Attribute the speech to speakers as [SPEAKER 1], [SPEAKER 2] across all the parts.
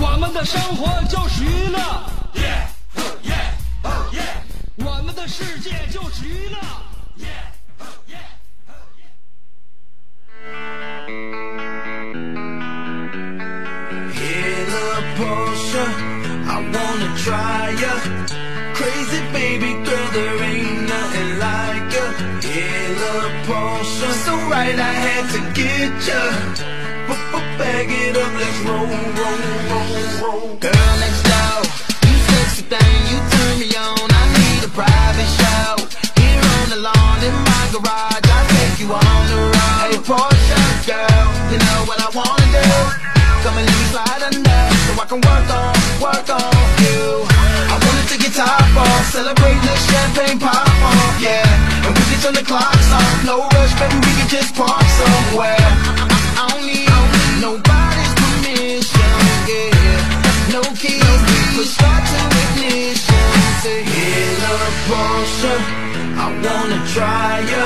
[SPEAKER 1] 我们的生活就是娱乐，我们的世界就是娱乐。
[SPEAKER 2] In a Porsche, I wanna try ya. Crazy baby girl, there ain't nothing like ya. In a Porsche, so right I had to get ya. Let's you sexy thing, you turn me on. I need a private show. Here on the lawn in my garage, I'll take you on. Hey, Porsche girl, you know what I wanna do. Come and let me slide so I can work on, work on you. I wanna take your top off, celebrate the champagne pop off, yeah. And we can turn the clocks off, no rush, baby, we can just park somewhere. A I wanna try ya.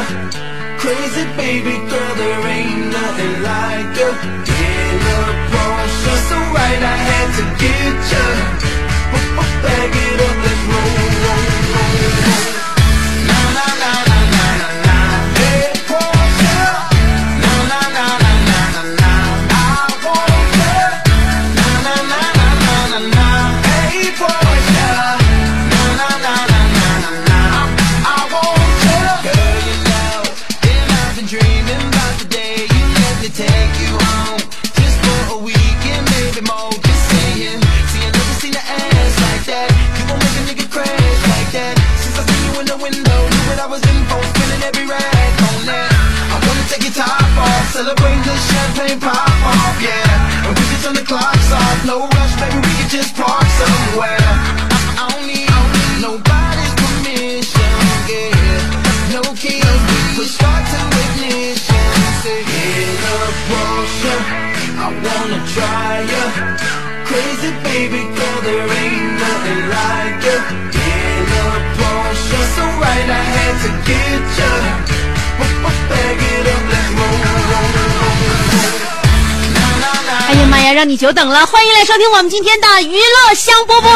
[SPEAKER 2] Crazy baby girl, there ain't nothing like ya. In a Porsche, so right I had to get ya. Bag it up, let's roll, roll, roll, roll. Celebrate the champagne pop off, yeah. We can turn the clocks off, no rush, baby, we can just park somewhere. I, don't need nobody's permission, yeah. No keys, start to ignition. Say, Porsche, I wanna try ya. Crazy baby girl, there ain't nothing like ya. In a Porsche, so right I had to get
[SPEAKER 3] 让你久等了欢迎来收听我们今天的娱乐香
[SPEAKER 2] 波波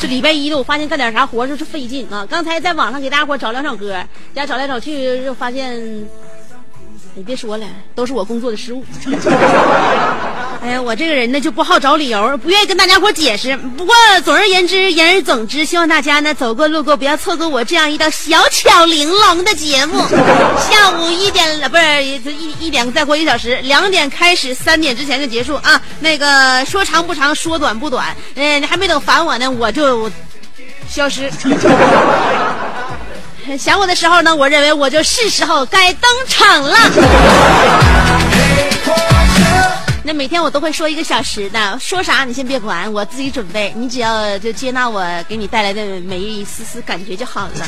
[SPEAKER 3] 这礼拜一的我发现干点啥活就是费劲啊刚才在网上给大家伙找两首歌大家找来找去就发现你别说了，都是我工作的失误。哎呀，我这个人呢就不好找理由，不愿意跟大家伙解释。不过总而言之，言而总之，希望大家呢走过路过不要错过我这样一道小巧玲珑的节目。下午一点不是一一点再过一小时，两点开始，三点之前就结束啊。那个说长不长，说短不短，嗯、你还没等烦我呢，我就消失。想我的时候呢，我认为我就是时候该登场了。那每天我都会说一个小时的，说啥你先别管，我自己准备，你只要就接纳我给你带来的每一丝丝感觉就好了。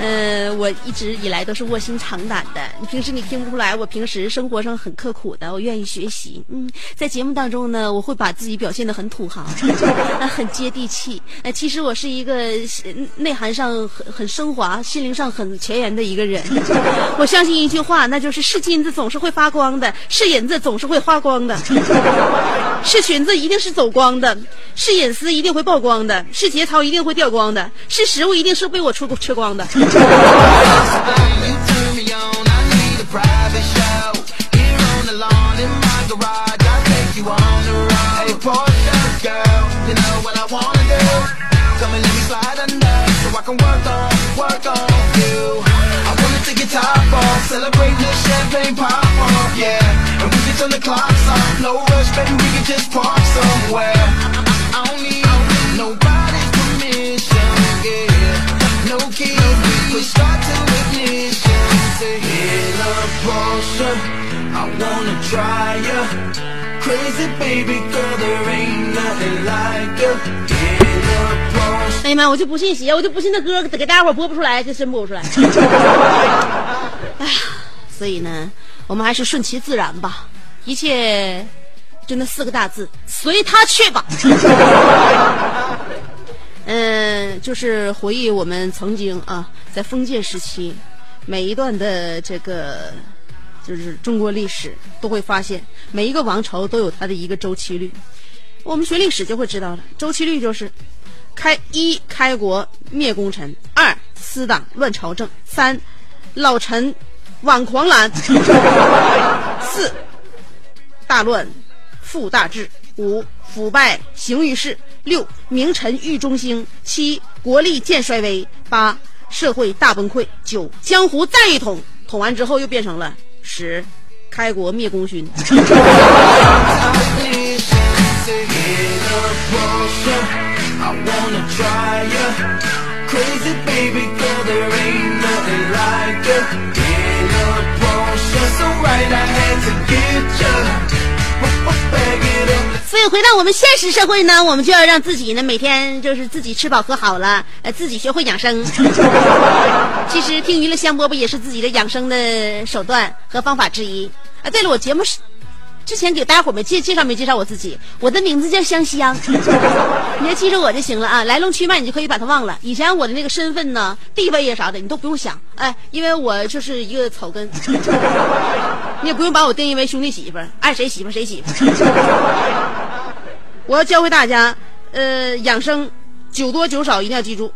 [SPEAKER 3] 嗯，我一直以来都是卧薪尝胆的，你平时你听不出来，我平时生活上很刻苦的，我愿意学习。嗯，在节目当中呢，我会把自己表现的很土豪，呃很接地气。呃，其实我是一个呃内涵上很很升华、心灵上很前沿的一个人。我相信一句话，那就是是金子总是会发光的，是银子总是会发光的，是裙子一定是走光的，是隐私一定会曝光的，是节操一定会掉光的，是食物一定是被我吃吃光的。
[SPEAKER 2] Work on, work on you. Your top off, celebrate the champagne pop off, yeah. And we can turn the clocks off, no rush, baby, we can just park somewhere. I, I, I don't need nobody's permission, yeah. No keys, we start to ignition. Say, hit a Porsche, I wanna try ya. Crazy baby girl, there ain't nothing like ya. Hit
[SPEAKER 3] 呀妈，我就不信邪，我就不信那歌给大家伙播不出来，就真播不出来。哎呀，所以呢，我们还是顺其自然吧，一切就那四个大字，随他去吧。嗯，就是回忆我们曾经啊，在封建时期，每一段的这个就是中国历史，都会发现每一个王朝都有它的一个周期率。我们学历史就会知道了，周期率就是开一开国灭功臣，二私党乱朝政，三老臣挽狂澜，四大乱复大治，五腐败行于世，六名臣欲中兴，七国力渐衰微，八社会大崩溃，九江湖再一统，统完之后又变成了十开国灭功勋。所以回到我们现实社会呢，我们就要让自己呢每天就是自己吃饱喝好了，呃，自己学会养生。其实听娱乐香饽饽也是自己的养生的手段和方法之一。啊，对了，我节目。之前给大家伙儿没介介绍没介绍我自己，我的名字叫香香，你要记住我就行了啊。来龙去脉你就可以把它忘了。以前我的那个身份呢、地位呀啥的，你都不用想，哎，因为我就是一个草根，你也不用把我定义为兄弟媳妇，爱谁媳妇谁媳妇。我要教会大家，呃，养生酒多酒少一定要记住，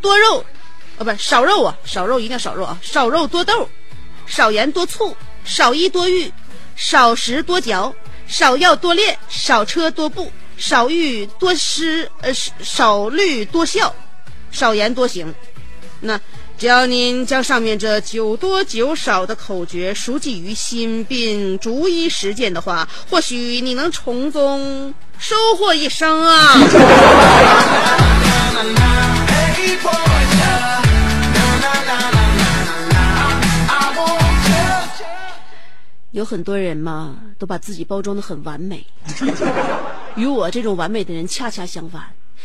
[SPEAKER 3] 多肉，啊不是少肉啊，少肉一定要少肉啊，少肉多豆，少盐多醋，少衣多浴，少食多嚼，少药多练，少车多步，少欲多诗，呃少少虑多笑，少言多行。那只要您将上面这酒多酒少的口诀熟记于心，并逐一实践的话，或许你能从中收获一生啊！有很多人嘛，都把自己包装的很完美，与我这种完美的人恰恰相反。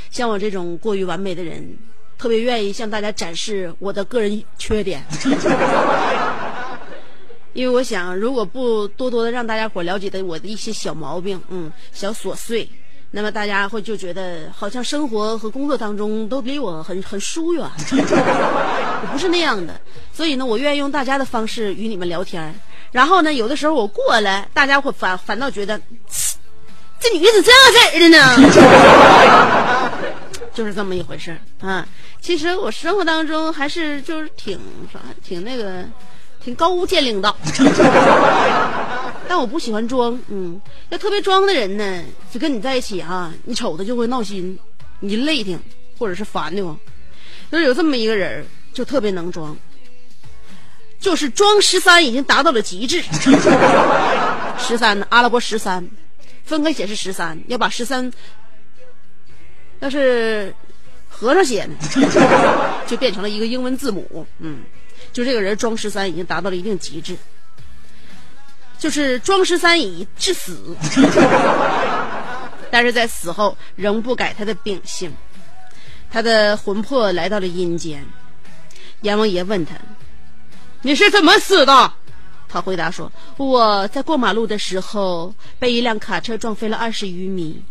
[SPEAKER 3] 像我这种过于完美的人，特别愿意向大家展示我的个人缺点，因为我想，如果不多多的让大家伙了解的我的一些小毛病，嗯，小琐碎，那么大家会就觉得好像生活和工作当中都离我很很疏远。不是那样的，所以呢，我愿意用大家的方式与你们聊天然后呢，有的时候我过来，大家会反反倒觉得，这女的怎么这样式儿的呢？就是这么一回事儿啊。其实我生活当中还是就是挺啥，挺那个，挺高屋建瓴的。但我不喜欢装，嗯，要特别装的人呢，就跟你在一起啊，你瞅他就会闹心，你累挺，或者是烦的慌。就是有这么一个人儿，就特别能装，就是装十三已经达到了极致。十三，阿拉伯十三，分开写是十三，要把十三，要是合上写呢，就变成了一个英文字母。嗯，就这个人装十三已经达到了一定极致，就是装十三已致死，但是在死后仍不改他的秉性。他的魂魄来到了阴间，阎王爷问他：“你是怎么死的？”他回答说：“我在过马路的时候被一辆卡车撞飞了二十余米，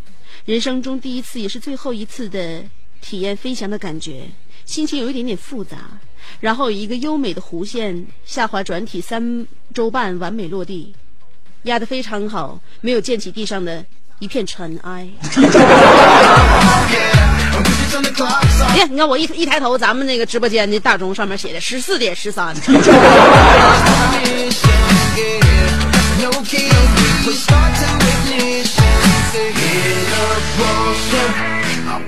[SPEAKER 3] 人生中第一次也是最后一次的体验飞翔的感觉，心情有一点点复杂。然后一个优美的弧线下滑转体三周半完美落地，压得非常好，没有溅起地上的一片尘埃。” 哎呀，你看我一一抬头，咱们那个直播间的大钟上面写的十四点十三。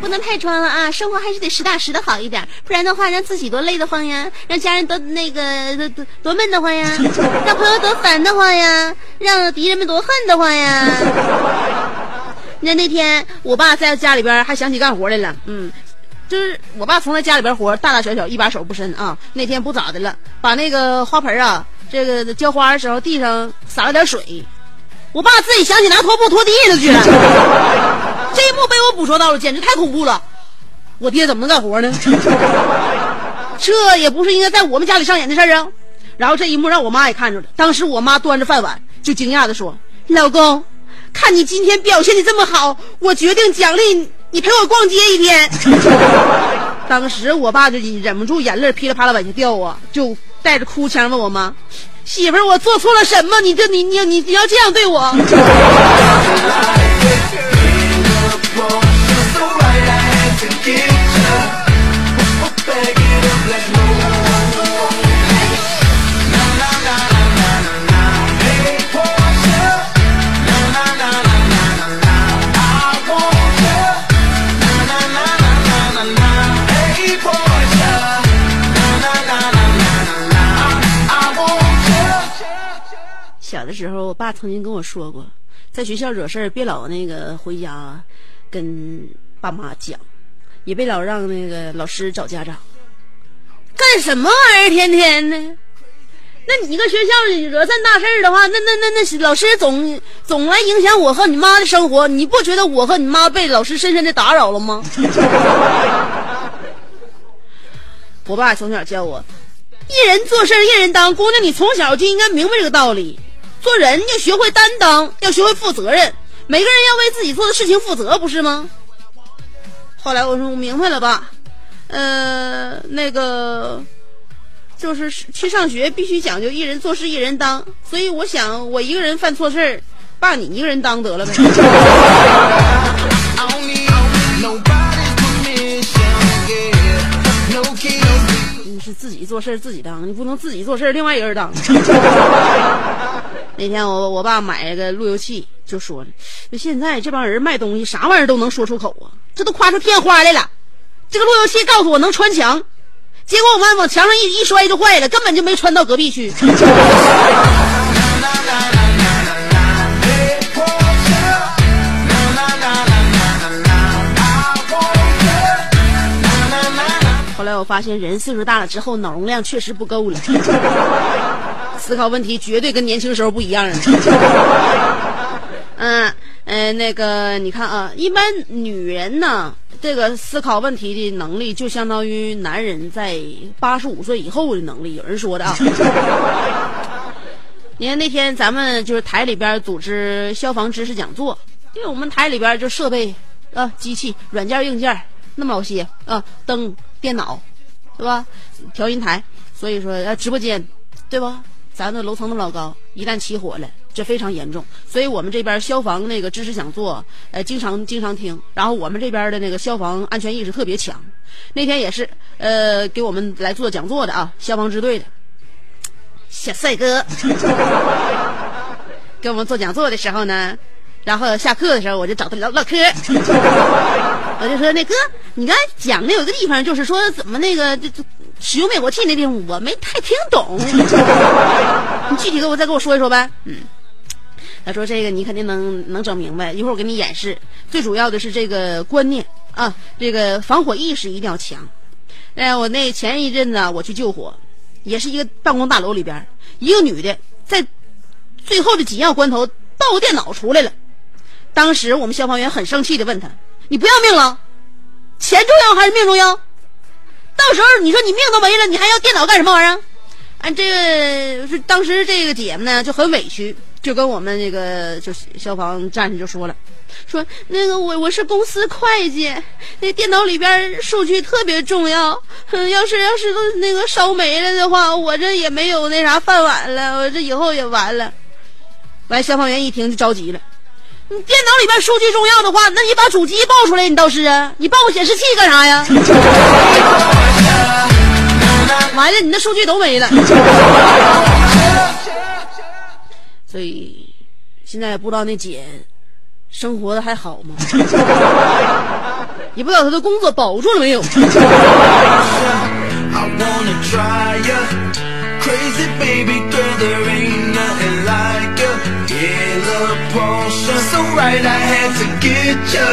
[SPEAKER 3] 不能太装了啊！生活还是得实打实的好一点，不然的话让自己多累得慌呀，让家人多那个多多多闷得慌呀，让朋友多烦得慌呀，让敌人们多恨得慌呀。那那天我爸在家里边还想起干活来了，嗯，就是我爸从来家里边活大大小小一把手不深啊。那天不咋的了，把那个花盆啊，这个浇花的时候地上洒了点水，我爸自己想起拿拖布拖地了去了。这一幕被我捕捉到了，简直太恐怖了。我爹怎么能干活呢？这也不是应该在我们家里上演的事儿啊。然后这一幕让我妈也看着了，当时我妈端着饭碗就惊讶的说：“老公。”看你今天表现的这么好，我决定奖励你你陪我逛街一天。当时我爸就忍不住眼泪噼里啪啦往下掉啊，就带着哭腔问我妈：“媳妇，我做错了什么？你这你你你你要这样对我？”的时候，我爸曾经跟我说过，在学校惹事儿别老那个回家跟爸妈讲，也别老让那个老师找家长。干什么玩意儿？天天的？那你一个学校惹这大事儿的话，那那那那老师总总来影响我和你妈的生活，你不觉得我和你妈被老师深深的打扰了吗？我爸从小教我，一人做事一人当。姑娘，你从小就应该明白这个道理。做人要学会担当，要学会负责任。每个人要为自己做的事情负责，不是吗？后来我说我明白了吧，呃，那个就是去上学必须讲究一人做事一人当，所以我想我一个人犯错事儿，爸你一个人当得了呗。自己做事自己当，你不能自己做事另外一个人当。那天我我爸买个路由器，就说了：“就现在这帮人卖东西，啥玩意儿都能说出口啊，这都夸出天花来了。这个路由器告诉我能穿墙，结果我们往墙上一一摔就坏了，根本就没穿到隔壁去。”发现，人岁数大了之后，脑容量确实不够了。思考问题绝对跟年轻时候不一样了。嗯嗯，那个你看啊，一般女人呢，这个思考问题的能力就相当于男人在八十五岁以后的能力。有人说的啊。你看那天咱们就是台里边组织消防知识讲座，因为我们台里边就设备啊、机器、软件、硬件那么老些啊，灯、电脑，对吧？调音台，所以说呃直播间，对吧？咱的楼层那么老高，一旦起火了，这非常严重。所以我们这边消防那个知识讲座，呃，经常经常听。然后我们这边的那个消防安全意识特别强。那天也是，呃，给我们来做讲座的啊，消防支队的小帅哥，给我们做讲座的时候呢，然后下课的时候我就找他唠唠嗑。我就说那哥，你刚才讲的有个地方，就是说怎么那个这这。使用灭火器那地方我没太听懂，你具体给我再给我说一说呗。嗯，他说这个你肯定能能整明白，一会儿我给你演示。最主要的是这个观念啊，这个防火意识一定要强。哎，我那前一阵子我去救火，也是一个办公大楼里边，一个女的在最后的紧要关头抱电脑出来了。当时我们消防员很生气的问他：“你不要命了？钱重要还是命重要？”到时候你说你命都没了，你还要电脑干什么玩意儿？俺这个是当时这个姐们呢就很委屈，就跟我们那个就消防战士就说了，说那个我我是公司会计，那电脑里边数据特别重要，要是要是都那个烧没了的话，我这也没有那啥饭碗了，我这以后也完了。完，消防员一听就着急了，你电脑里边数据重要的话，那你把主机报出来，你倒是啊，你报个显示器干啥呀？完了，你那数据都没了。所以现在也不知道那姐生活的还好吗？也不知道她的工作保住了没有。
[SPEAKER 2] I had to get you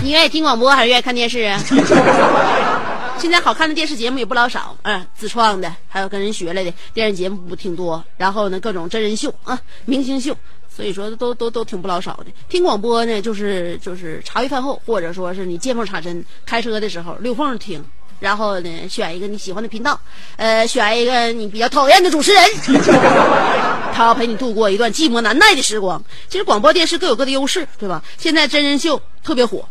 [SPEAKER 3] 你愿意听广播还是愿意看电视啊？现在好看的电视节目也不老少，嗯，自创的，还有跟人学来的电视节目不挺多。然后呢，各种真人秀啊，明星秀，所以说都都都挺不老少的。听广播呢，就是就是茶余饭后，或者说是你见缝插针，开车的时候溜缝听。然后呢，选一个你喜欢的频道，呃，选一个你比较讨厌的主持人，他要陪你度过一段寂寞难耐的时光。其实广播电视各有各的优势，对吧？现在真人秀特别火，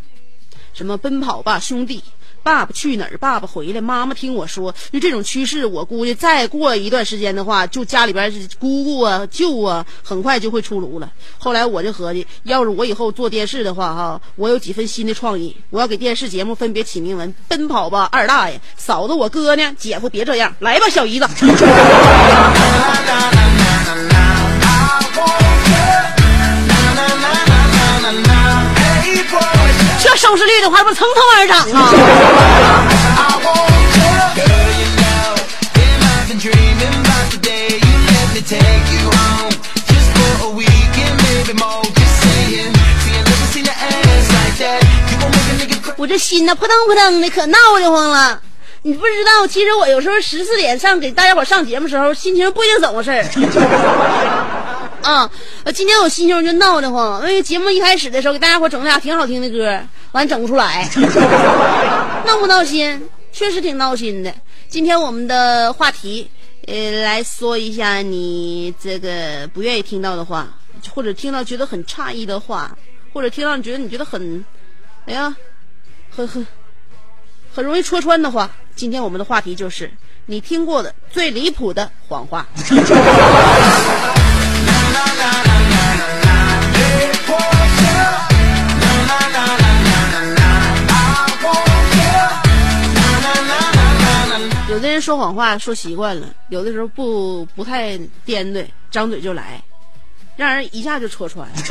[SPEAKER 3] 什么奔跑吧兄弟、爸爸去哪儿、爸爸回来、妈妈听我说，就这种趋势，我估计再过一段时间的话，就家里边姑姑啊、舅啊，很快就会出炉了。后来我就合计，要是我以后做电视的话，哈，我有几分新的创意，我要给电视节目分别起名文：奔跑吧二大爷、嫂子我哥呢、姐夫别这样，来吧小姨子。
[SPEAKER 2] Seen your ass like that. You gon' make a nigga cry.
[SPEAKER 3] 我这心呐扑腾扑腾的，可闹得慌了。你不知道，其实我有时候十四点上给大家伙上节目时候，心情不一定怎么回事儿。啊，呃今天我心情就闹得慌，因为节目一开始的时候给大家伙整俩挺好听的歌，完整不出来，闹不闹心？确实挺闹心的。今天我们的话题，呃，来说一下你这个不愿意听到的话，或者听到觉得很诧异的话，或者听到你觉得你觉得很，哎呀，很很很容易戳穿的话。今天我们的话题就是你听过的最离谱的谎话。人说谎话说习惯了，有的时候不不太颠对，张嘴就来，让人一下就戳穿。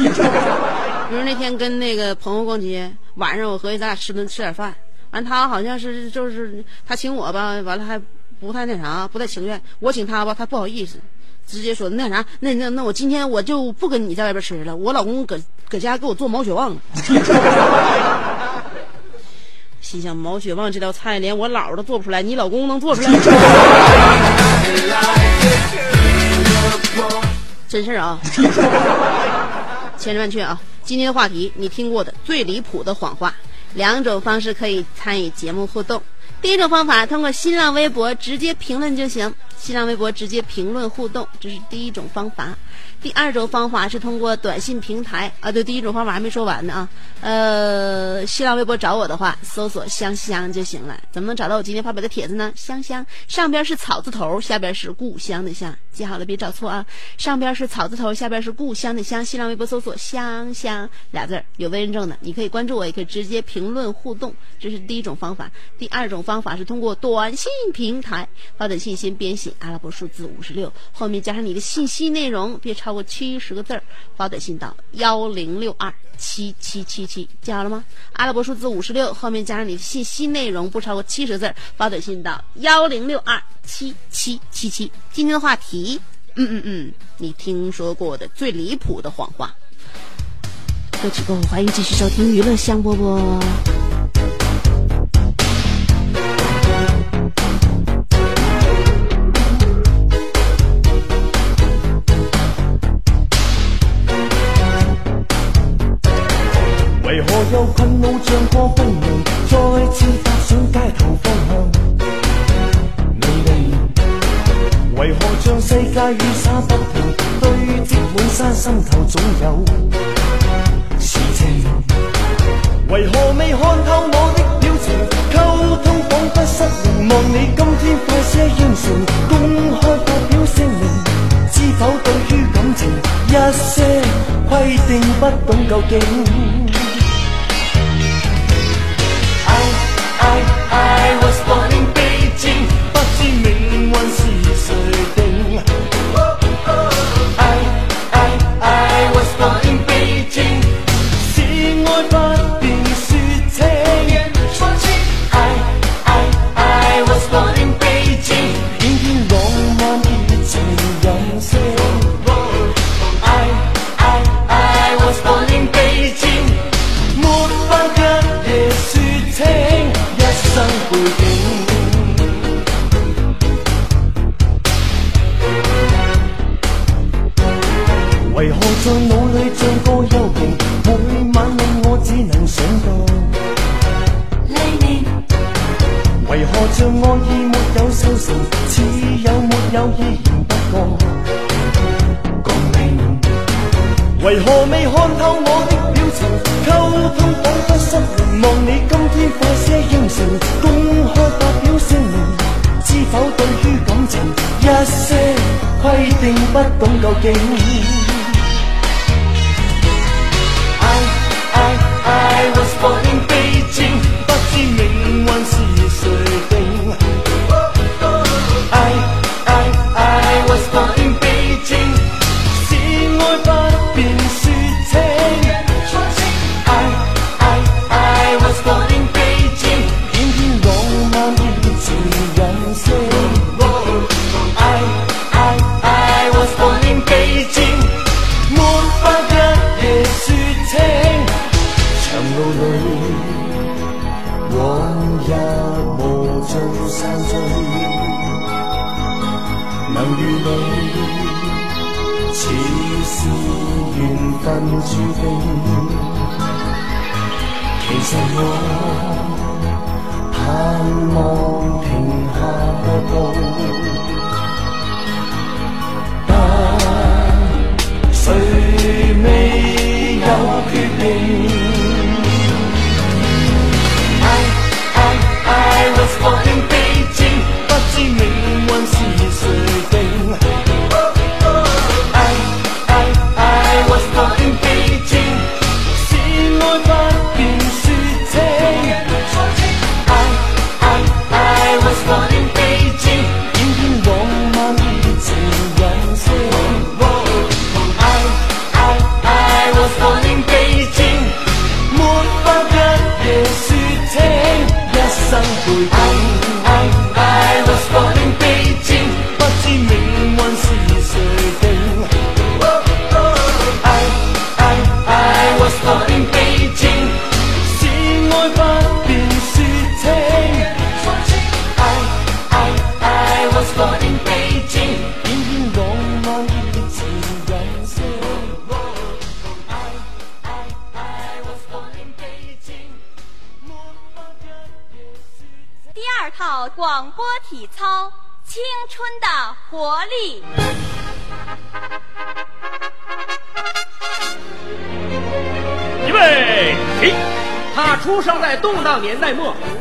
[SPEAKER 3] 比如那天跟那个朋友逛街，晚上我合计咱俩吃顿吃点饭，完他好像是就是他请我吧，完了还不太那啥，不太情愿。我请他吧，他不好意思，直接说那啥，那那那我今天我就不跟你在外边吃了，我老公搁搁家给我做毛血旺了。心想毛血旺这道菜连我姥都做不出来，你老公能做出来？真事儿啊！千真万确啊！今天的话题，你听过的最离谱的谎话，两种方式可以参与节目互动。第一种方法，通过新浪微博直接评论就行，新浪微博直接评论互动，这是第一种方法。第二种方法是通过短信平台啊，对，第一种方法还没说完呢啊。呃，新浪微博找我的话，搜索“香香”就行了。怎么能找到我今天发表的帖子呢？香香上边是草字头，下边是故乡的乡，记好了别找错啊。上边是草字头，下边是故乡的乡。新浪微博搜索“香香”俩字儿，有微认证的，你可以关注我，也可以直接评论互动，这是第一种方法。第二种方法是通过短信平台发短信，先编写阿拉伯数字五十六，后面加上你的信息内容，别超过七十个字儿，发短信到幺零六二七七七七，记好了吗？阿拉伯数字五十六，后面加上你的信息内容，不超过七十个字儿，发短信到幺零六二七七七七。今天的话题，嗯嗯嗯，你听说过的最离谱的谎话。歌曲过后，欢迎继续收听娱乐香饽饽。
[SPEAKER 4] 大雨灑不停，堆积滿山心頭總有。事情？為何未看透我的表情？溝通彷彿失灵，望你今天快些應承，公開發表声明，知否對於感情。一些規定不懂究竟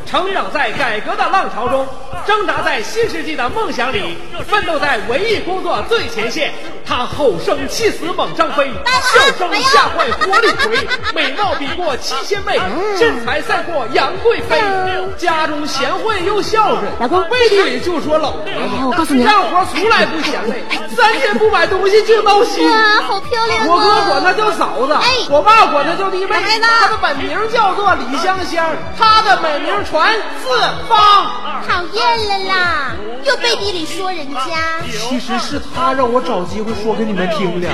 [SPEAKER 4] 成
[SPEAKER 5] 长在改革的浪潮中，挣扎在新世纪的梦想里，奋斗在文艺工作最前线。他吼声气死猛张飞，笑声吓坏活李逵，美貌比过七仙妹，身材赛过杨贵妃。家中贤惠又孝顺，
[SPEAKER 3] 老公
[SPEAKER 5] 背地里就说老婆
[SPEAKER 3] 哎我告诉你啊
[SPEAKER 5] 干活从来不嫌累，三天不买东西就闹心。
[SPEAKER 3] 哇，好漂亮啊！
[SPEAKER 5] 我哥管她叫嫂子，
[SPEAKER 3] 哎
[SPEAKER 5] 我爸管她叫弟妹。她的本名叫做李香香，她的美名传四方。
[SPEAKER 3] 讨厌了啦，又背地里说人家。
[SPEAKER 6] 其实是他让我找机会说给你们听的。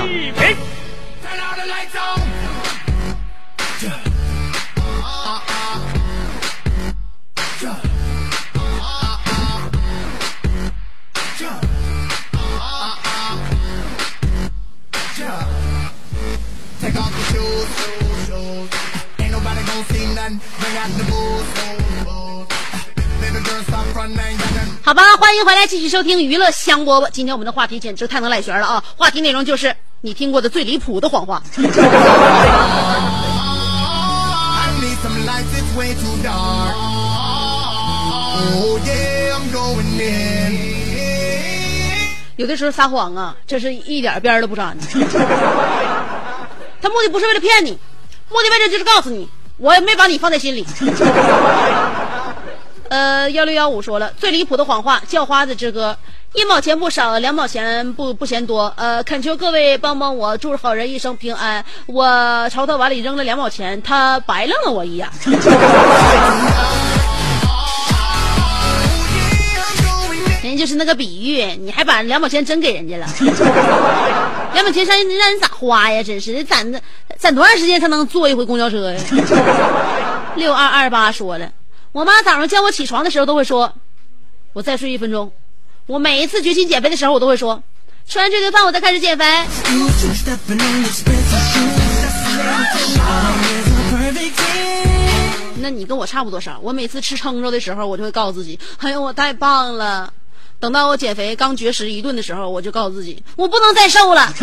[SPEAKER 3] 好吧，欢迎回来，继续收听娱乐香饽饽。今天我们的话题简直太能赖弦了啊！话题内容就是你听过的最离谱的谎话。有的时候撒谎啊，这是一点边儿都不沾的。他目的不是为了骗你，目的为了就是告诉你，我也没把你放在心里。呃，幺六幺五说了，最离谱的谎话，叫花子之歌，一毛钱不少，两毛钱不不嫌多。呃，恳求各位帮帮我，祝好人一生平安。我朝他碗里扔了两毛钱，他白愣了我一眼。人家就是那个比喻，你还把两毛钱真给人家了，两毛钱让人让人咋花呀？真是攒的攒多长时间才能坐一回公交车呀？六二二八说了，我妈早上叫我起床的时候都会说，我再睡一分钟。我每一次决心减肥的时候，我都会说，吃完这顿饭我再开始减肥。那你跟我差不多少。我每次吃撑着的时候，我就会告诉自己，哎呦，我太棒了。等到我减肥刚绝食一顿的时候，我就告诉自己，我不能再瘦了。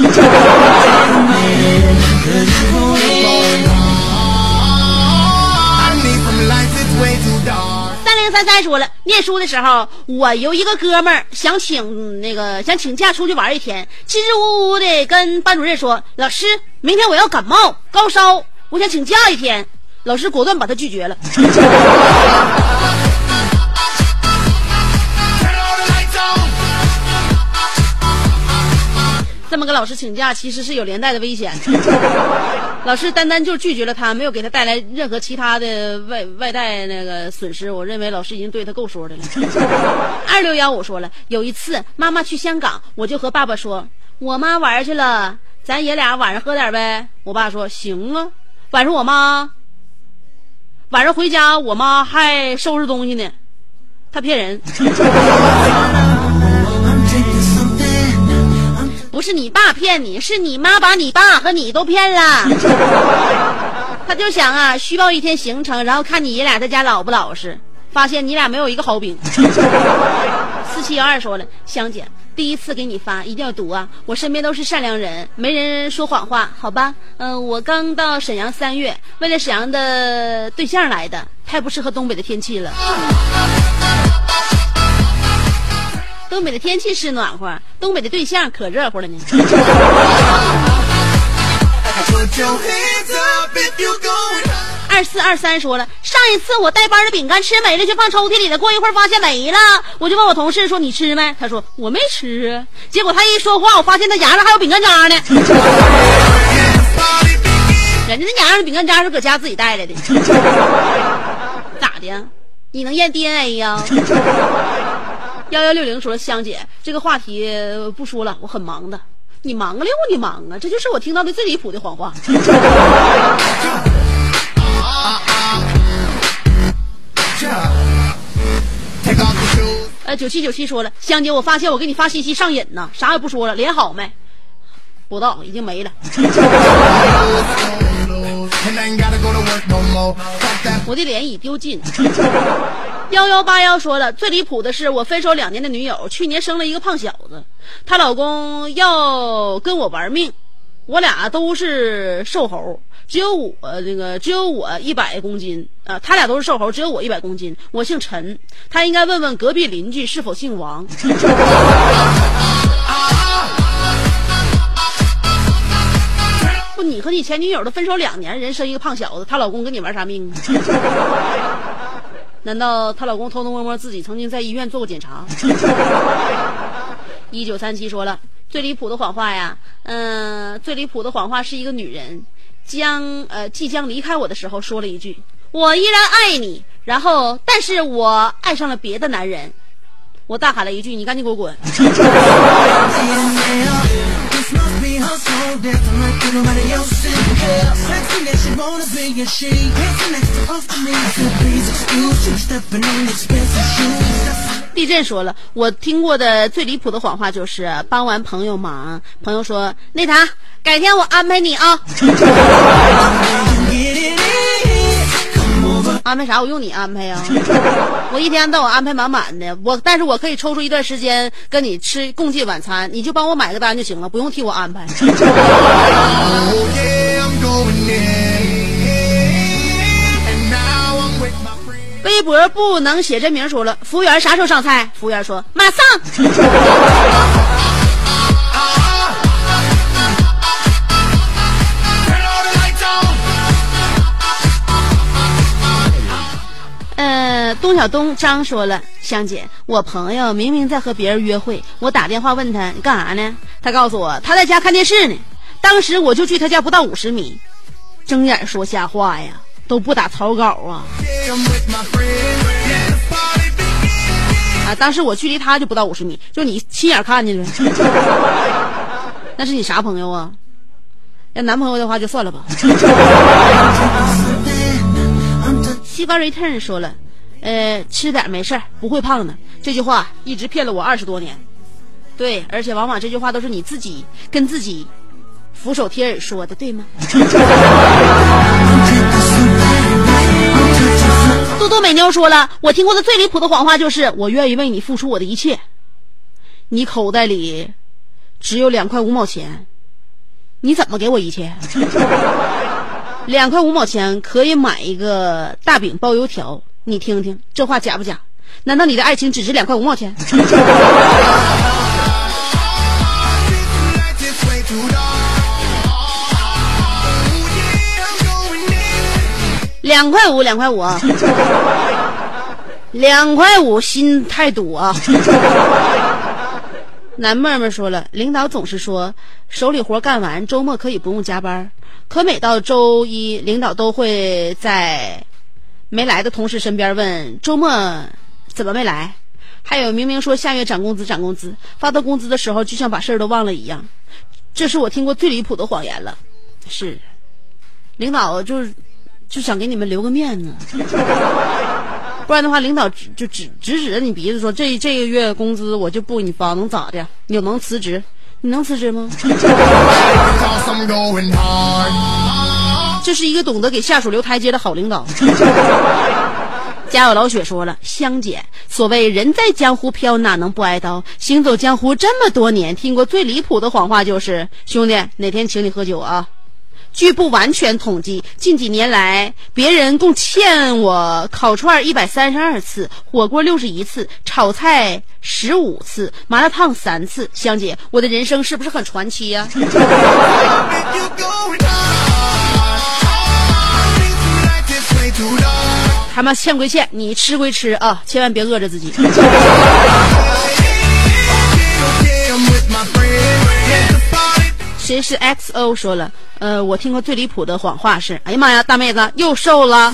[SPEAKER 3] 三三说了，念书的时候，我有一个哥们儿想请那个想请假出去玩一天，支支吾吾的跟班主任说：“老师，明天我要感冒高烧，我想请假一天。”老师果断把他拒绝了。这么跟老师请假，其实是有连带的危险。老师单单就拒绝了他，没有给他带来任何其他的外外带那个损失。我认为老师已经对他够说的了。二六幺，我说了，有一次妈妈去香港，我就和爸爸说，我妈玩去了，咱爷俩晚上喝点呗。我爸说行啊。晚上我妈晚上回家，我妈还收拾东西呢。他骗人。不是你爸骗你，是你妈把你爸和你都骗了。他就想啊，虚报一天行程，然后看你爷俩在家老不老实。发现你俩没有一个好饼。四七幺二说了，香姐，第一次给你发一定要读啊！我身边都是善良人，没人说谎话，好吧？嗯，我刚到沈阳三月，为了沈阳的对象来的，太不适合东北的天气了。东北的天气是暖和，东北的对象可热乎了呢。二四二三说了，上一次我带班的饼干吃没了，就放抽屉里了。过一会儿发现没了，我就问我同事说：“你吃没？”他说：“我没吃。”结果他一说话，我发现他牙上还有饼干渣呢。人家那牙上饼干渣是搁家自己带来的，咋的？你能验 DNA 呀？幺幺六零说：“香姐，这个话题不说了，我很忙的。你忙个六，你忙啊！这就是我听到的最离谱的谎话。”呃，九七九七说了，香姐，我发现我给你发信息上瘾呢，啥也不说了，脸好没？不知道，已经没了。我的脸已丢尽。幺幺八幺说了，最离谱的是我分手两年的女友，去年生了一个胖小子，她老公要跟我玩命，我俩都是瘦猴，只有我那个只有我一百公斤啊，他俩都是瘦猴，只有我一百公斤，我姓陈，他应该问问隔壁邻居是否姓王。不，你和你前女友都分手两年，人生一个胖小子，她老公跟你玩啥命啊？难道她老公偷偷摸摸自己曾经在医院做过检查？一九三七说了最离谱的谎话呀，嗯，最离谱的谎话是一个女人将呃即将离开我的时候说了一句：“我依然爱你。”然后，但是我爱上了别的男人。我大喊了一句：“你赶紧给我滚！” 地震说了，我听过的最离谱的谎话就是帮完朋友忙，朋友说那啥，改天我安排你啊。安排啥？我用你安排呀！我一天到晚安排满满的，我但是我可以抽出一段时间跟你吃共进晚餐，你就帮我买个单就行了，不用替我安排。微博不能写真名说了，服务员啥时候上菜？服务员说马上。小东张说了，香姐，我朋友明明在和别人约会，我打电话问他你干啥呢？他告诉我他在家看电视呢。当时我就距他家不到五十米，睁眼说瞎话呀，都不打草稿啊！啊，当时我距离他就不到五十米，就你亲眼看见了，那是你啥朋友啊？要男朋友的话就算了吧。西瓜 return 说了，呃，吃点没事儿，不会胖的。这句话一直骗了我二十多年。对，而且往往这句话都是你自己跟自己俯首贴耳说的，对吗？多多美妞说了，我听过的最离谱的谎话就是我愿意为你付出我的一切，你口袋里只有两块五毛钱，你怎么给我一切？两块五毛钱可以买一个大饼包油条，你听听这话假不假？难道你的爱情只值两块五毛钱？两块五，两块五啊，两块五，心太堵啊。男妹妹说了，领导总是说手里活干完，周末可以不用加班，可每到周一，领导都会在没来的同事身边问周末怎么没来。还有明明说下月涨工资，涨工资，发到工资的时候就像把事儿都忘了一样。这是我听过最离谱的谎言了。是，领导就是就想给你们留个面子，不然的话，领导就指指指着你鼻子说这这个月工资我就不给你发，能咋的？你能辞职？你能辞职吗？这是一个懂得给下属留台阶的好领导。家有老雪说了，香姐，所谓人在江湖飘，哪能不挨刀？行走江湖这么多年，听过最离谱的谎话就是，兄弟，哪天请你喝酒啊？据不完全统计，近几年来，别人共欠我烤串一百三十二次，火锅六十一次，炒菜十五次，麻辣烫三次。香姐，我的人生是不是很传奇呀、他妈欠归欠，你吃归吃啊，千万别饿着自己。谁是 XO 说了？呃，我听过最离谱的谎话是：哎呀妈呀，大妹子又瘦了。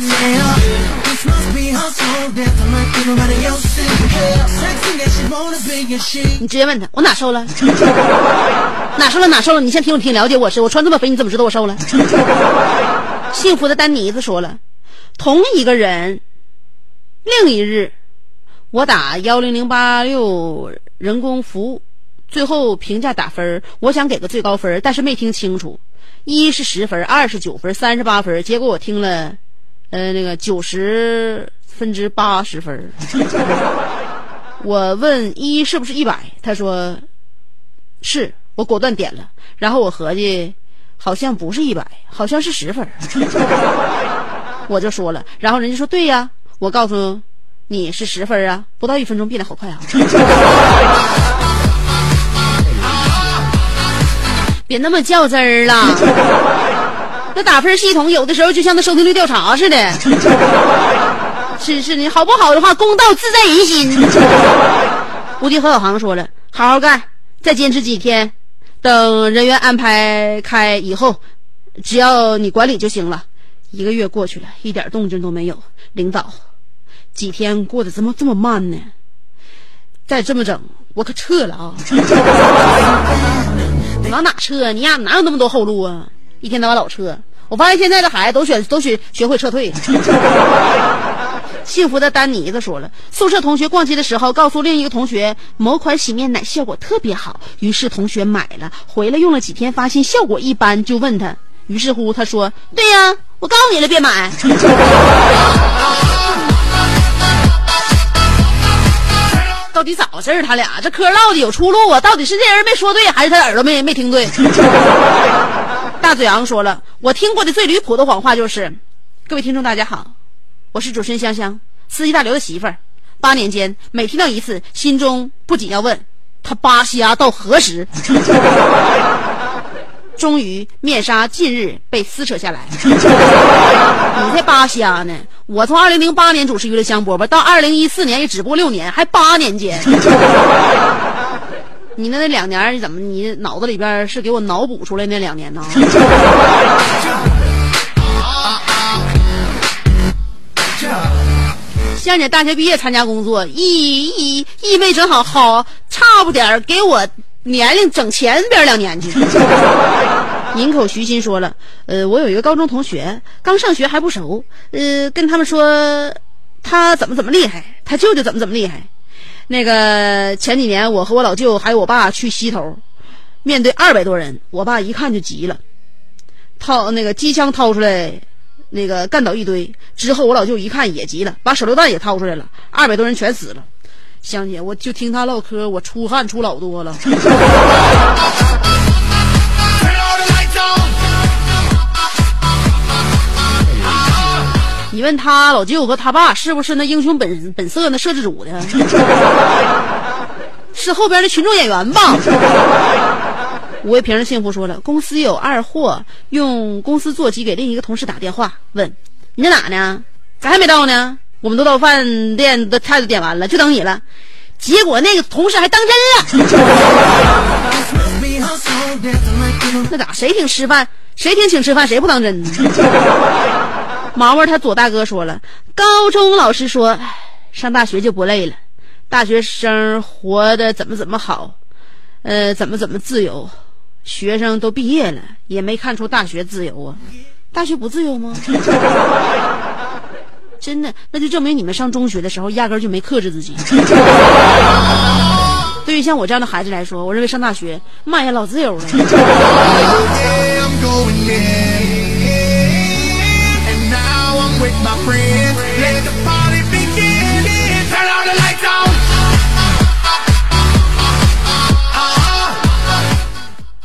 [SPEAKER 3] 你直接问他，我哪瘦了？哪瘦了？哪瘦了？你先听我挺了解我是，我穿这么肥，你怎么知道我瘦了？幸福的丹尼子说了，同一个人，另一日，我打幺零零八六人工服务，最后评价打分我想给个最高分但是没听清楚，一是十分，二是九分，三十八分，结果我听了，呃，那个九十分之八十分。我问一是不是一百，他说是，我果断点了，然后我合计好像不是一百，好像是十分，我就说了，然后人家说对呀，我告诉你是十分啊，不到一分钟变得好快啊。别那么较真儿了，那打分系统有的时候就像那收听率调查似的。是是，你好不好的话，公道自在人心。无敌何小航说了，好好干，再坚持几天，等人员安排开以后，只要你管理就行了。一个月过去了，一点动静都没有。领导，几天过得怎么这么慢呢？再这么整，我可撤了啊！往哪撤？你呀哪有那么多后路啊？一天到晚老撤。我发现现在的孩子都选都学学会撤退。幸福的丹尼子说了，宿舍同学逛街的时候告诉另一个同学某款洗面奶效果特别好，于是同学买了，回来用了几天发现效果一般，就问他，于是乎他说：“对呀，我告诉你了，别买。”到底咋回事儿？他俩这嗑唠的有出路啊？到底是这人没说对，还是他耳朵没没听对？大嘴昂说了，我听过的最离谱的谎话就是，各位听众大家好，我是主持人香香，司机大刘的媳妇儿。八年间，每听到一次，心中不仅要问他扒瞎到何时。终于，面纱近日被撕扯下来。你才扒瞎呢！我从二零零八年主持娱乐香饽饽到二零一四年也只不过六年，还八年间。你那那两年你怎么？你脑子里边是给我脑补出来那两年呢？像你大学毕业参加工作，意意意味正好好，差不点给我年龄整前边两年去。营口徐鑫说了，呃，我有一个高中同学，刚上学还不熟，呃，跟他们说他怎么怎么厉害，他舅舅怎么怎么厉害。那个前几年我和我老舅还有我爸去西头，面对二百多人，我爸一看就急了，掏那个机枪掏出来，那个干倒一堆。之后我老舅一看也急了，把手榴弹也掏出来了，二百多人全死了。香姐，我就听他唠嗑，我出汗出老多了。你问他老舅和他爸是不是那英雄本本色那摄制组的？是后边的群众演员吧？吴卫平幸福说了，公司有二货用公司座机给另一个同事打电话，问你在哪呢？咋还没到呢？我们都到饭店的菜都点完了，就等你了。结果那个同事还当真了。那咋？谁请吃饭？谁请请吃饭？谁不当真呢？毛毛他左大哥说了，高中老师说，上大学就不累了，大学生活的怎么怎么好，呃，怎么怎么自由，学生都毕业了，也没看出大学自由啊，大学不自由吗？真的，那就证明你们上中学的时候压根儿就没克制自己。对于像我这样的孩子来说，我认为上大学，妈呀，老自由了。
[SPEAKER 1] Uh-huh.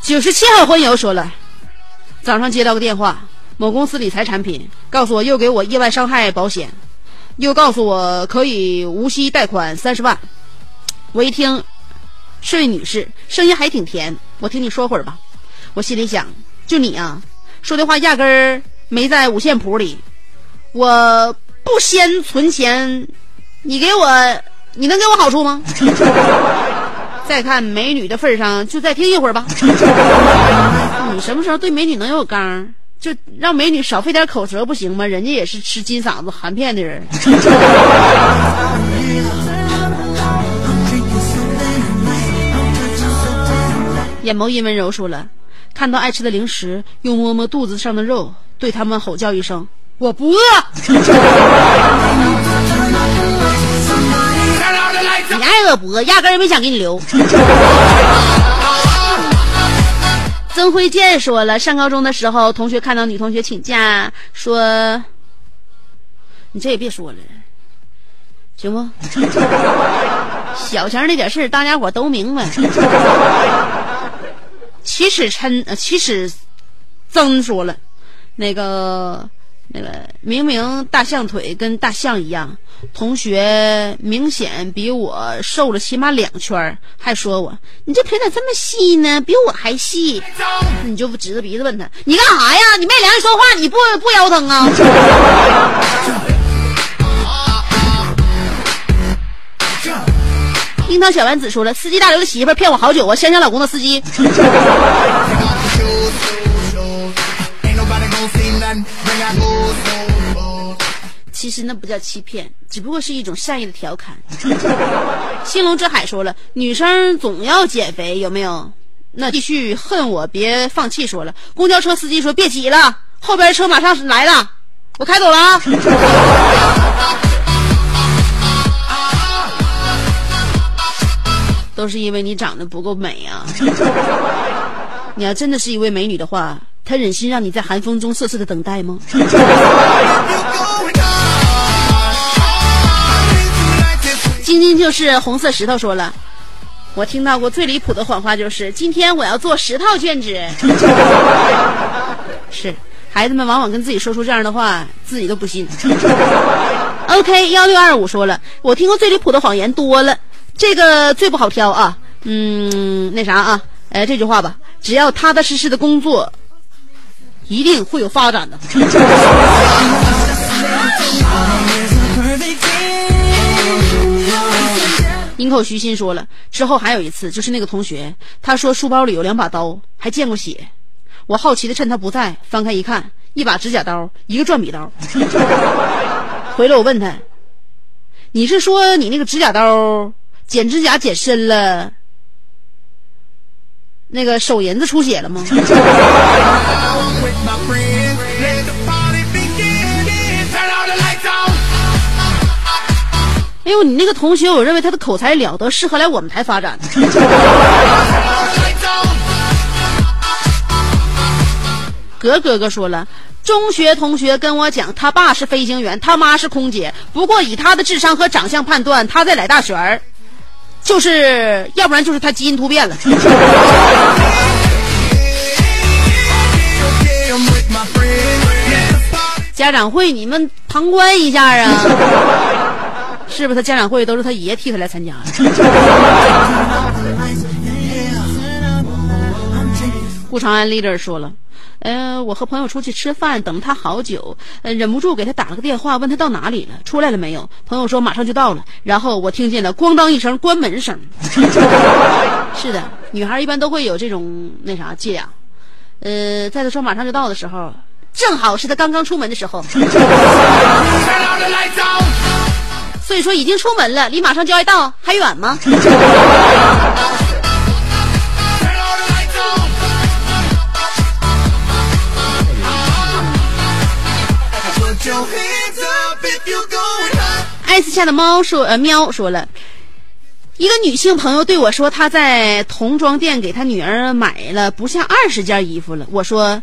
[SPEAKER 3] 九十七号婚友说了，早上接到个电话，某公司理财产品告诉我又给我意外伤害保险，又告诉我可以无息贷款三十万。我一听，是位女士，声音还挺甜。我听你说会儿吧。我心里想，就你啊，说的话压根儿没在五线谱里。我不先存钱，你给我，你能给我好处吗？再看美女的份上，就再听一会儿吧。你什么时候对美女能有刚？就让美女少费点口舌不行吗？人家也是吃金嗓子含片的人。眼眸阴温柔说了，看到爱吃的零食，又摸摸肚子上的肉，对他们吼叫一声：“我不饿。”你爱饿不饿？压根儿没想给你留。曾辉健说了，上高中的时候，同学看到女同学请假，说：“你这也别说了，行不？小钱儿那点事儿，大家伙都明白。”起始琛，呃，起始曾说了，那个那个明明大象腿跟大象一样，同学明显比我瘦了起码两圈还说我你这腿咋这么细呢？比我还细。你就指着鼻子问他，你干啥呀？你没良心说话，你不不腰疼啊？樱桃小丸子说了，司机大刘的媳妇骗我好久啊，香香老公的司机。其实那不叫欺骗，只不过是一种善意的调侃。兴隆之海说了，女生总要减肥，有没有？那继续恨我，别放弃。说了，公交车司机说别挤了，后边车马上来了，我开走了啊。都是因为你长得不够美啊！你要真的是一位美女的话，她忍心让你在寒风中瑟瑟的等待吗？晶晶就是红色石头说了，我听到过最离谱的谎话就是今天我要做十套卷纸。是，孩子们往往跟自己说出这样的话，自己都不信。OK，幺六二五说了，我听过最离谱的谎言多了，这个最不好挑啊。嗯，那啥啊，呃，这句话吧，只要踏踏实实的工作，一定会有发展的。营口徐鑫说了，之后还有一次，就是那个同学，他说书包里有两把刀，还见过血。我好奇的趁他不在，翻开一看，一把指甲刀，一个转笔刀。回来我问他，你是说你那个指甲刀剪指甲剪深了，那个手银子出血了吗？哎呦，你那个同学，我认为他的口才了得，适合来我们台发展。格哥哥说了，中学同学跟我讲，他爸是飞行员，他妈是空姐。不过以他的智商和长相判断，他在来大学儿，就是要不然就是他基因突变了。家长会你们旁观一下啊，是不是？他家长会都是他爷替他来参加的。顾长安 leader 说了，呃，我和朋友出去吃饭，等他好久，呃，忍不住给他打了个电话，问他到哪里了，出来了没有？朋友说马上就到了，然后我听见了咣当一声关门声。是的，女孩一般都会有这种那啥伎俩。呃，在他说马上就到的时候，正好是他刚刚出门的时候，所以说已经出门了，离马上就要到还远吗
[SPEAKER 1] ？Turn all the lights on. Put your hands up if you're going high.
[SPEAKER 3] 艾斯下的猫说，呃，喵说了，一个女性朋友对我说，她在童装店给她女儿买了不下二十件衣服了。我说，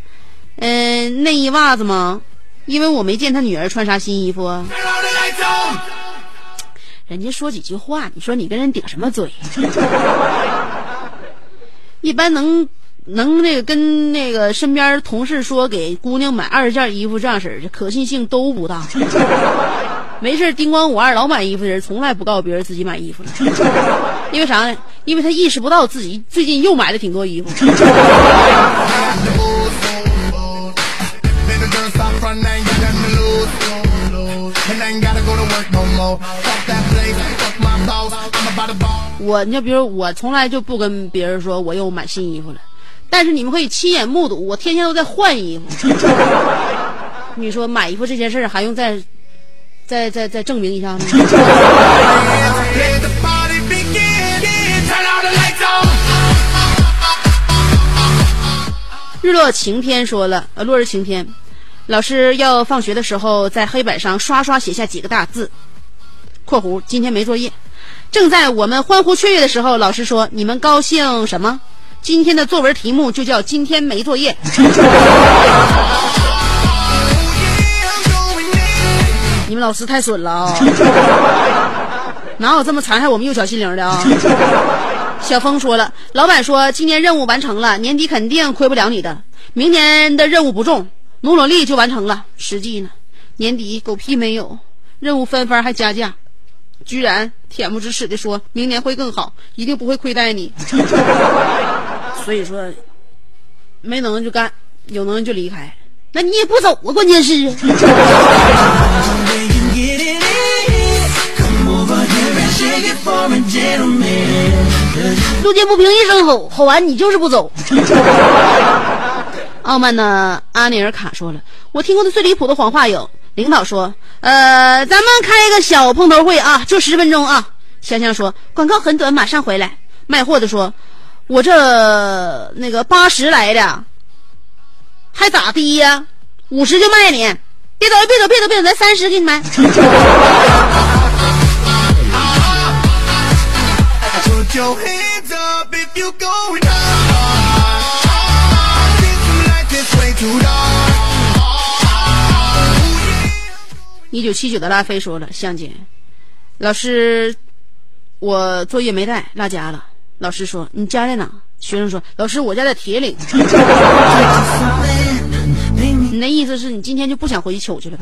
[SPEAKER 3] 嗯、内衣袜子吗？因为我没见她女儿穿啥新衣服。人家说几句话，你说你跟人顶什么嘴？一般能能那个跟那个身边同事说给姑娘买二十件衣服这样式儿的，可信性都不大。没事叮咣五二老买衣服的人，从来不告诉别人自己买衣服了，因为啥呢？因为他意识不到自己最近又买了挺多衣服。我，你就比如我从来就不跟别人说我又买新衣服了，但是你们可以亲眼目睹我天天都在换衣服。你说买衣服这件事还用再再再再证明一下吗？日落晴天说了，呃，落日晴天，老师要放学的时候在黑板上刷刷写下几个大字（括弧今天没作业）。正在我们欢呼雀跃的时候，老师说：“你们高兴什么？今天的作文题目就叫‘今天没作业’。”你们老师太损了啊！哪有这么残害我们幼小心灵的啊？小峰说了，老板说今年任务完成了，年底肯定亏不了你的。明年的任务不重，努努力就完成了。实际呢，年底狗屁没有，任务翻番还加价，居然恬不知耻的说明年会更好，一定不会亏待你。所以说，没能就干，有能就离开。那你也不走啊，关键是。路见不平一声吼，吼完你就是不走。傲慢的阿尼尔卡说了，我听过的最离谱的谎话有，领导说，呃，咱们开一个小碰头会啊，就十分钟啊。香香说，广告很短，马上回来。卖货的说，我这那个八十来的，还咋的呀、五十就卖你。别走，别走，别走，别走，咱三十给你买。一九七九的拉菲说了：“香姐，老师，我作业没带，落家了。老师说你家在哪？学生说老师，我家在铁岭。你那意思是你今天就不想回去取去了？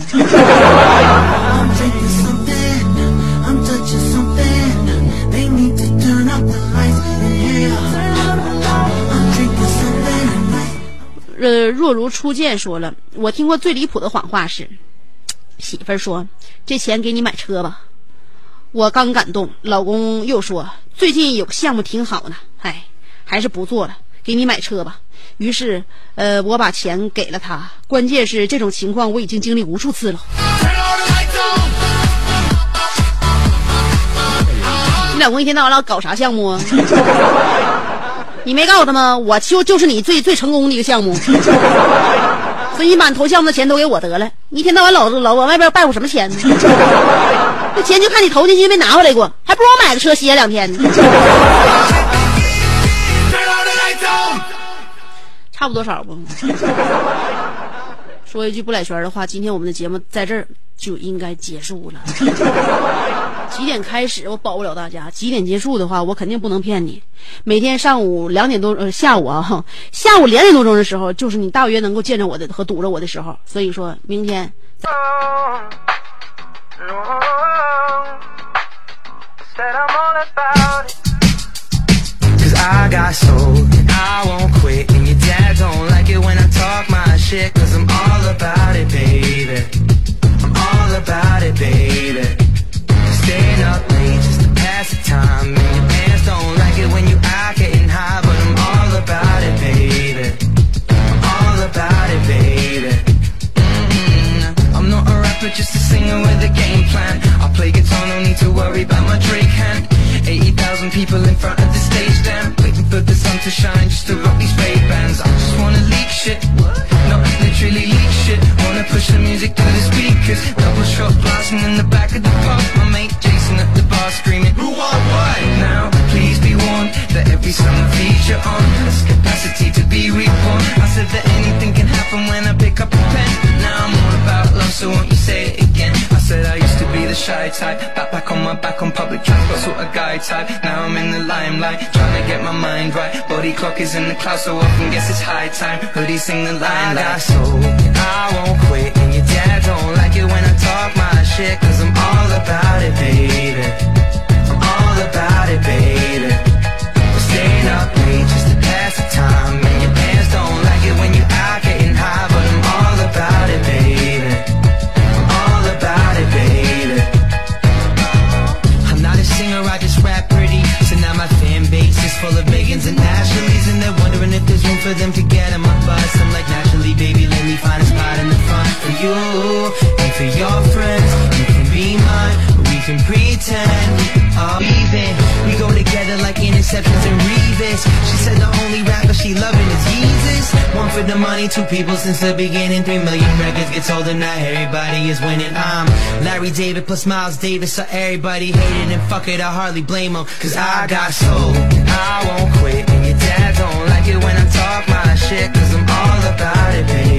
[SPEAKER 3] 呃，若如初见说了，我听过最离谱的谎话是，媳妇儿说这钱给你买车吧。我刚感动，老公又说最近有个项目挺好呢，哎，还是不做了，给你买车吧。于是，呃，我把钱给了他。关键是这种情况我已经经历无数次了。你老公一天到晚老搞啥项目啊？你没告诉他吗？我就就是你最最成功的一个项目，所以你把你投项目的钱都给我得了。一天到晚老老往外边拜我什么钱呢？这钱就看你投进去没拿回来过，还不如我买个车歇两天呢。差不多少不？说一句不来圈的话，今天我们的节目在这儿就应该结束了。几点开始我保不了大家，几点结束的话，我肯定不能骗你。每天上午两点多，呃，下午啊，下午两点多钟的时候，就是你大约能够见着我的和堵着我的时候。所以说明天。
[SPEAKER 2] About it, baby. Time. And your parents don't like it when you out getting high. But I'm all about it, baby. All about it, baby. Mm, I'm not a rapper, just a singer with a game plan. I play guitar, no need to worry about my Drake hand. 80,000 people in front of the stage, damn. Waiting for the sun to shine just to rock these fake bands. I just wanna leak shit. No, literally leak shit. Wanna push the music through the speakers. Double shot blasting in the back of the pub. My mate Bar screaming, Who want what? Now, please be warned that every I feature on has capacity to be reborn. I said that anything can happen when I pick up a pen. Now I'm all about love, so won't you say it again? I said I used to be the shy type, back back on my back on public transport, sort of guy type. Now I'm in the limelight, trying to get my mind right. Body clock is in the clouds, so often guess it's high time. Hoodie sing the line like I got soul, I won't quit, and your like interceptions and Revis. She said the only rapper she loving is Jesus. One for the money, two people since the beginning. Three million records get sold and now everybody is winning. I'm Larry David plus Miles Davis, so everybody hated and fuck it, I hardly blame them. Cause I got soul, I won't quit. And your dad don't like it when I talk my shit, cause I'm all about it, baby.